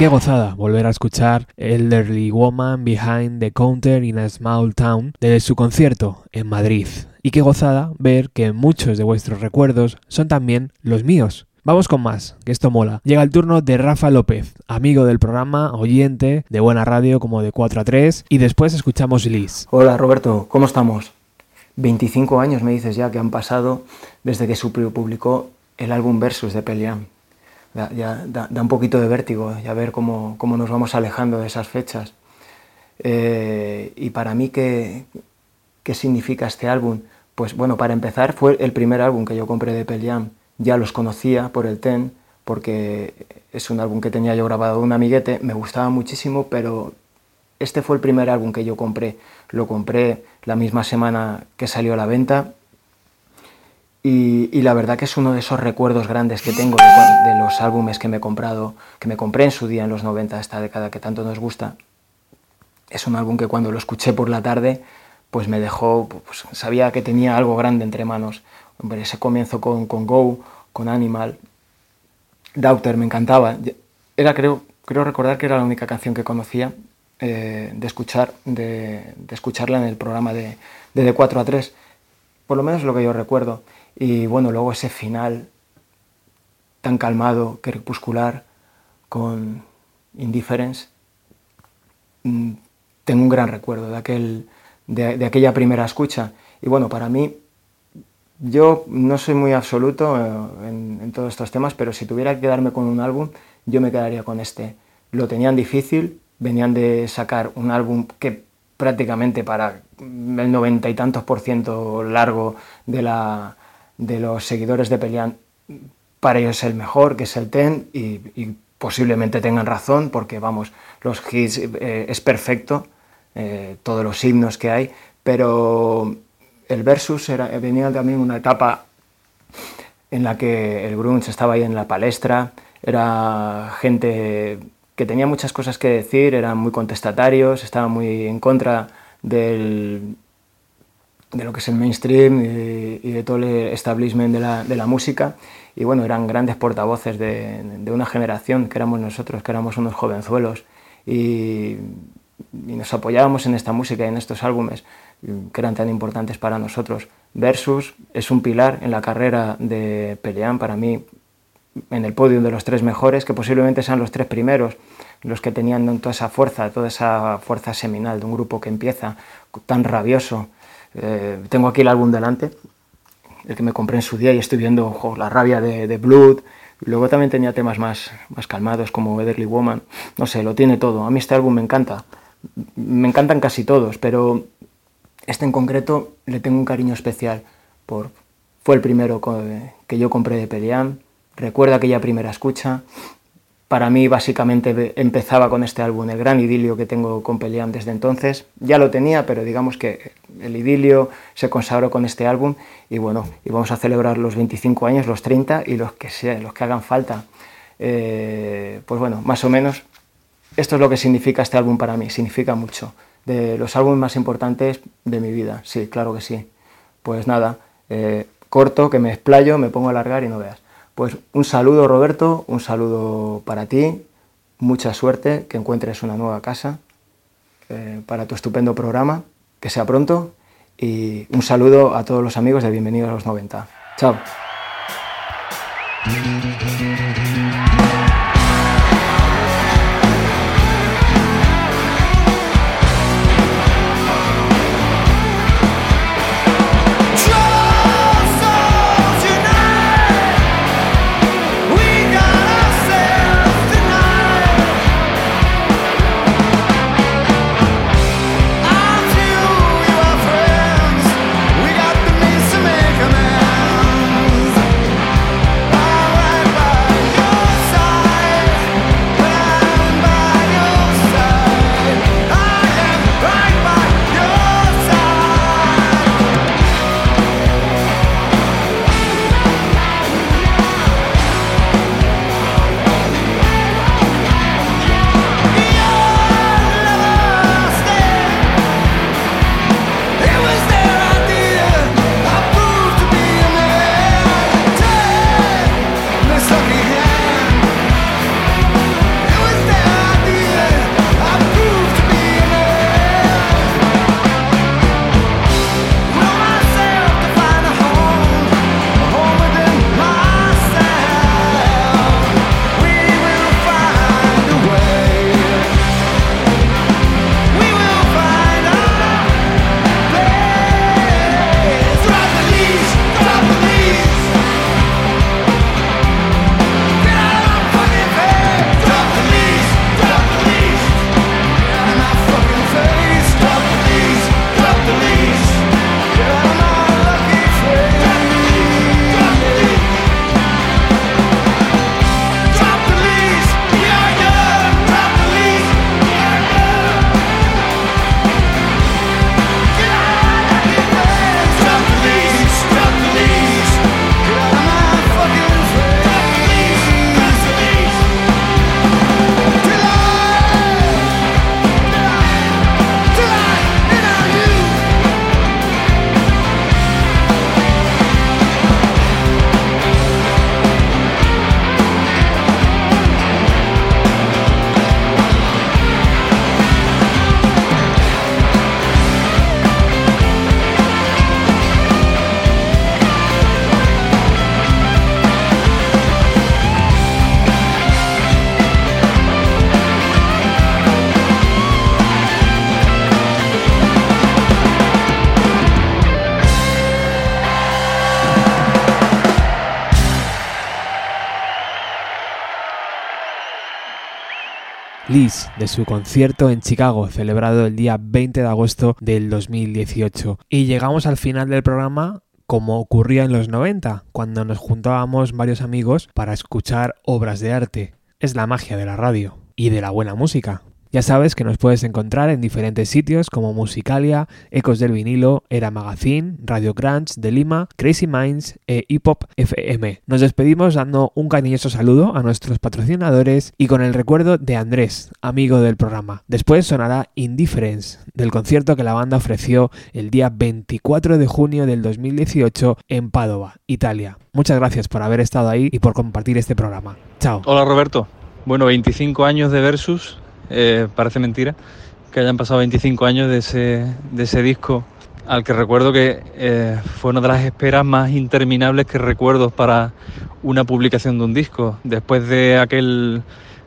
Speaker 2: Qué gozada volver a escuchar Elderly Woman Behind the Counter in a Small Town desde su concierto en Madrid. Y qué gozada ver que muchos de vuestros recuerdos son también los míos. Vamos con más, que esto mola. Llega el turno de Rafa López, amigo del programa, oyente, de buena radio como de 4 a 3, y después escuchamos Liz.
Speaker 10: Hola Roberto, ¿cómo estamos? 25 años me dices ya que han pasado desde que su publicó el álbum Versus de Peliam. Da, ya, da, un poquito de vértigo ya ver cómo, cómo, nos vamos alejando de esas fechas. Eh, y para mí, ¿qué, ¿qué significa este álbum? Pues bueno, para empezar, fue el primer álbum que yo compré de Peliam. Ya los conocía por el TEN, porque es un álbum que tenía yo grabado de un amiguete, me gustaba muchísimo, pero este fue el primer álbum que yo compré. Lo compré la misma semana que salió a la venta y, y, la verdad que es uno de esos recuerdos grandes que tengo de, de, los álbumes que me he comprado, que me compré en su día en los 90, esta década que tanto nos gusta. Es un álbum que cuando lo escuché por la tarde, pues me dejó, pues, sabía que tenía algo grande entre manos. Hombre, ese comienzo con, con Go, con Animal, Daughter me encantaba. Era, creo, creo recordar que era la única canción que conocía eh, de, escuchar, de, de, escucharla en el programa de, de, de 4 a 3. Por lo menos lo que yo recuerdo. Y bueno, luego ese final tan calmado, crepuscular, con Indifference, mm, tengo un gran recuerdo de, aquel, de, aquella primera escucha. Y bueno, para mí, yo no soy muy absoluto en, en, todos estos temas, pero si tuviera que quedarme con un álbum, yo me quedaría con este. Lo tenían difícil, venían de sacar un álbum que prácticamente para el noventa y tantos por ciento largo de la, de los seguidores de Pelian, para ellos es el mejor, que es el Ten, y, posiblemente tengan razón, porque vamos, los hits eh, es perfecto, eh, todos los himnos que hay, pero el Versus era, venía también una etapa en la que el grunge estaba ahí en la palestra, era gente que tenía muchas cosas que decir, eran muy contestatarios, estaban muy en contra del, de lo que es el mainstream y, de todo el establishment de la, de la, música. Y bueno, eran grandes portavoces de, de, una generación que éramos nosotros, que éramos unos jovenzuelos. Y, y, nos apoyábamos en esta música y en estos álbumes que eran tan importantes para nosotros. Versus es un pilar en la carrera de Peleán para mí, en el podio de los tres mejores, que posiblemente sean los tres primeros, los que tenían toda esa fuerza, toda esa fuerza seminal de un grupo que empieza tan rabioso, eh, tengo aquí el álbum delante, el que me compré en su día y estoy viendo oh, la rabia de, Blood. Luego también tenía temas más, más calmados como Ederly Woman. No sé, lo tiene todo. A mí este álbum me encanta. Me encantan casi todos, pero este en concreto le tengo un cariño especial. Por, fue el primero que yo compré de Pelian. Recuerdo aquella primera escucha para mí básicamente empezaba con este álbum, el gran idilio que tengo con Peliam desde entonces. Ya lo tenía, pero digamos que el idilio se consagró con este álbum y bueno, y vamos a celebrar los 25 años, los 30 y los que, sea, los que hagan falta. Eh, pues bueno, más o menos esto es lo que significa este álbum para mí, significa mucho. De los álbumes más importantes de mi vida, sí, claro que sí. Pues nada, eh, corto, que me explayo, me pongo a alargar y no veas. Pues un saludo Roberto, un saludo para ti, mucha suerte, que encuentres una nueva casa eh, para tu estupendo programa, que sea pronto y un saludo a todos los amigos de Bienvenidos a los 90. Chao.
Speaker 2: Liz de su concierto en Chicago, celebrado el día 20 de agosto del 2018. Y llegamos al final del programa como ocurría en los 90, cuando nos juntábamos varios amigos para escuchar obras de arte. Es la magia de la radio y de la buena música. Ya sabes que nos puedes encontrar en diferentes sitios como Musicalia, Ecos del Vinilo, Era Magazine, Radio Crunch de Lima, Crazy Minds e Hip Hop FM. Nos despedimos dando un cariñoso saludo a nuestros patrocinadores y con el recuerdo de Andrés, amigo del programa. Después sonará Indifference, del concierto que la banda ofreció el día 24 de junio del 2018 en Padova, Italia. Muchas gracias por haber estado ahí y por compartir este programa. Chao.
Speaker 11: Hola Roberto. Bueno, 25 años de Versus eh, parece mentira que hayan pasado 25 años de ese, de ese disco al que recuerdo que eh, fue una de las esperas más interminables que recuerdo para una publicación de un disco. Después de aquel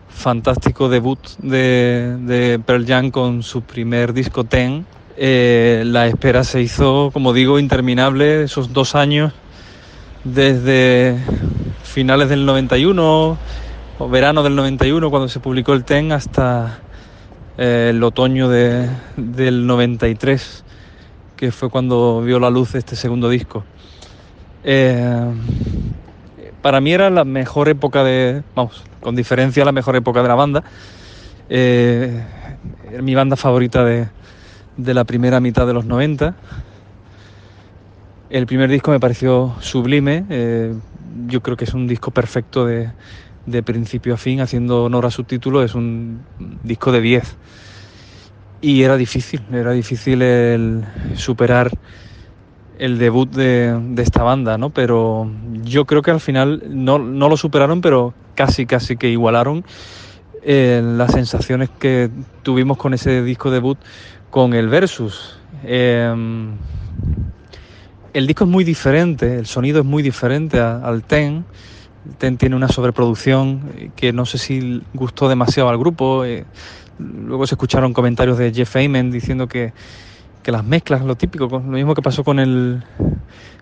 Speaker 11: fantástico debut de, de Pearl Jam con su primer disco Ten, eh, la espera se hizo, como digo, interminable esos dos años desde finales del 91 verano del 91 cuando se publicó el TEN hasta eh, el otoño de, del 93 que fue cuando vio la luz este segundo disco. Eh, para mí era la mejor época de, vamos, con diferencia la mejor época de la banda. Eh, mi banda favorita de, de la primera mitad de los 90. El primer disco me pareció sublime. yo creo que es un disco perfecto de, de principio a fin, haciendo honor a su título. Es un disco de 10. Y era difícil, era difícil el superar el debut de, de esta banda, ¿no? Pero yo creo que al final no, no lo superaron, pero casi, casi que igualaron eh, las sensaciones que tuvimos con ese disco debut con el Versus. Eh, el disco es muy diferente, el sonido es muy diferente al Ten. Ten tiene una sobreproducción eh, que no sé si gustó demasiado al grupo. eh, luego se escucharon comentarios de Jeff Ayman diciendo que, que las mezclas, lo típico, lo mismo que pasó con el,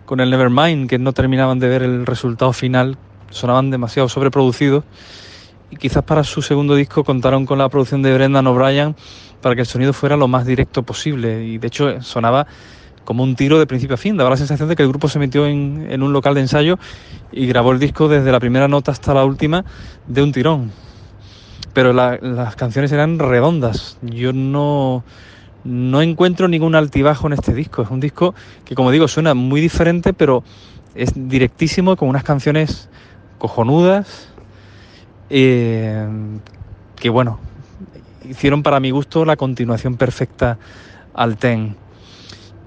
Speaker 11: con el Nevermind, que no terminaban de ver el resultado final, sonaban demasiado sobreproducidos. Y quizás para su segundo disco contaron con la producción de Brendan O'Brien para que el sonido fuera lo más directo posible. Y de hecho eh, sonaba como un tiro de principio a fin. Daba la sensación de que el grupo se metió en, en un local de ensayo y grabó el disco desde la primera nota hasta la última de un tirón. Pero la- las canciones eran redondas. Yo no, no encuentro ningún altibajo en este disco. Es un disco que, como digo, suena muy diferente, pero es directísimo, con unas canciones cojonudas. eh, que bueno, hicieron para mi gusto la continuación perfecta al Ten.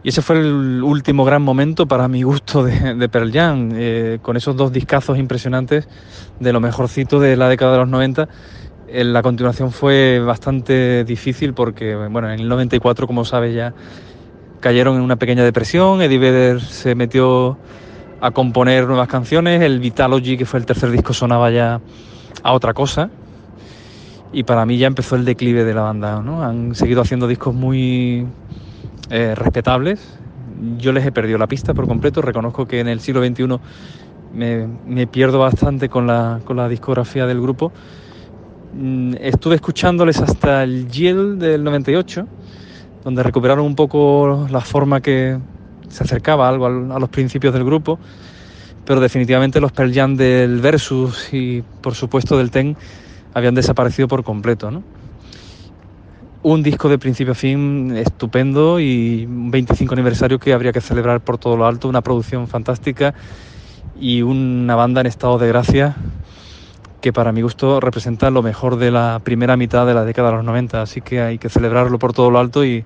Speaker 11: Y ese fue el último gran momento para mi gusto de, de Pearl Jam, eh, con esos dos discazos impresionantes de lo mejorcito de la década de los 90. Eh, la continuación fue bastante difícil porque, bueno, en el 94, como sabes ya, cayeron en una pequeña depresión, Eddie Vedder se metió a componer nuevas canciones, el Vitalogy, que fue el tercer disco, sonaba ya a otra cosa, y para mí ya empezó el declive de la banda. ¿no? Han seguido haciendo discos muy eh, respetables. Yo les he perdido la pista por completo. Reconozco que en el siglo XXI me, me pierdo bastante con la, con la discografía del grupo. Mm, Estuve escuchándoles hasta el Yale del 98, donde recuperaron un poco la forma que se acercaba algo al- a los principios del grupo pero definitivamente los Pearl Jam del Versus y por supuesto del Ten habían desaparecido por completo. ¿no? Un disco de principio a fin estupendo y un 25 aniversario que habría que celebrar por todo lo alto, una producción fantástica y una banda en estado de gracia que para mi gusto representa lo mejor de la primera mitad de la década de los 90, así que hay que celebrarlo por todo lo alto y,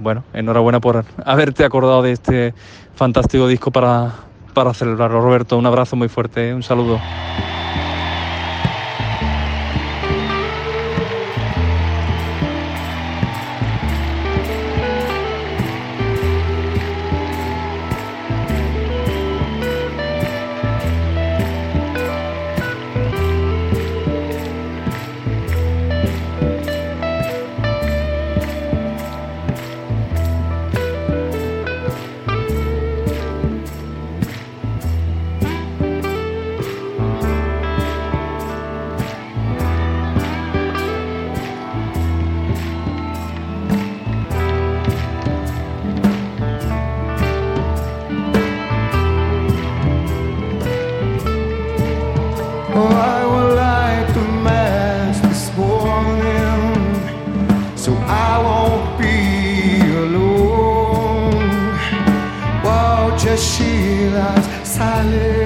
Speaker 11: bueno, enhorabuena por haberte acordado de este fantástico disco para, para celebrarlo. Roberto, un abrazo muy fuerte, un saludo.
Speaker 1: palace.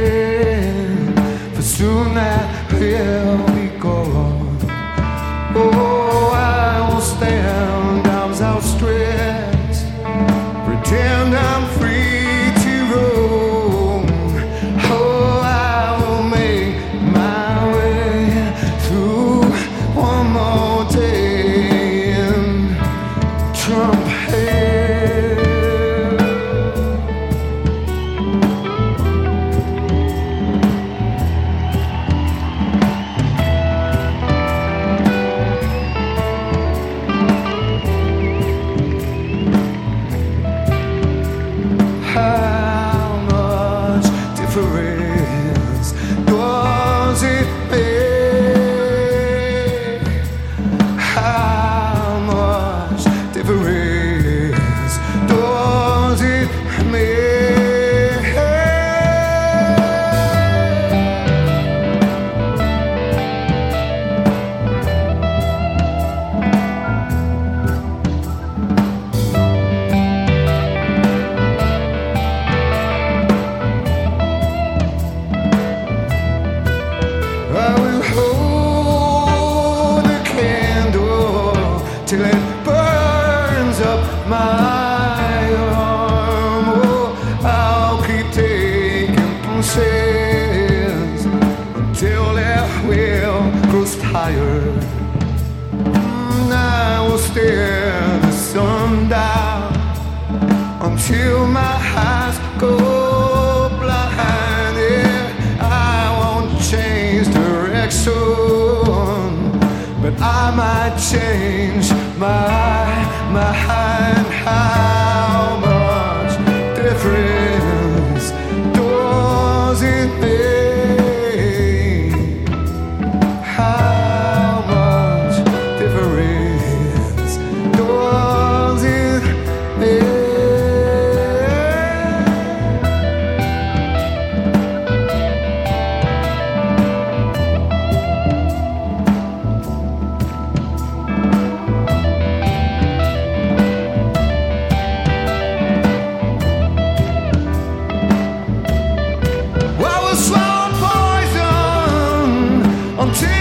Speaker 1: until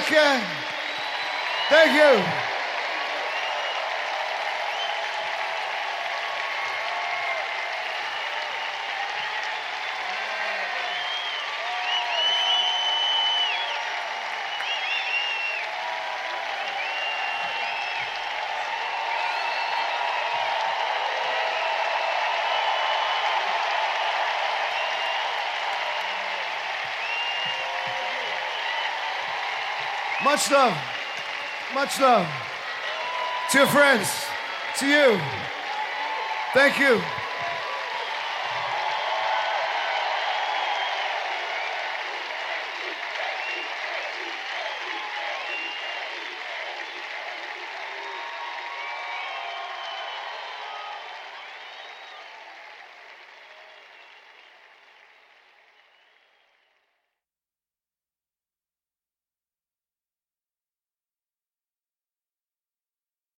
Speaker 1: Yeah. Much love. Much love. To your friends. To you. Thank you.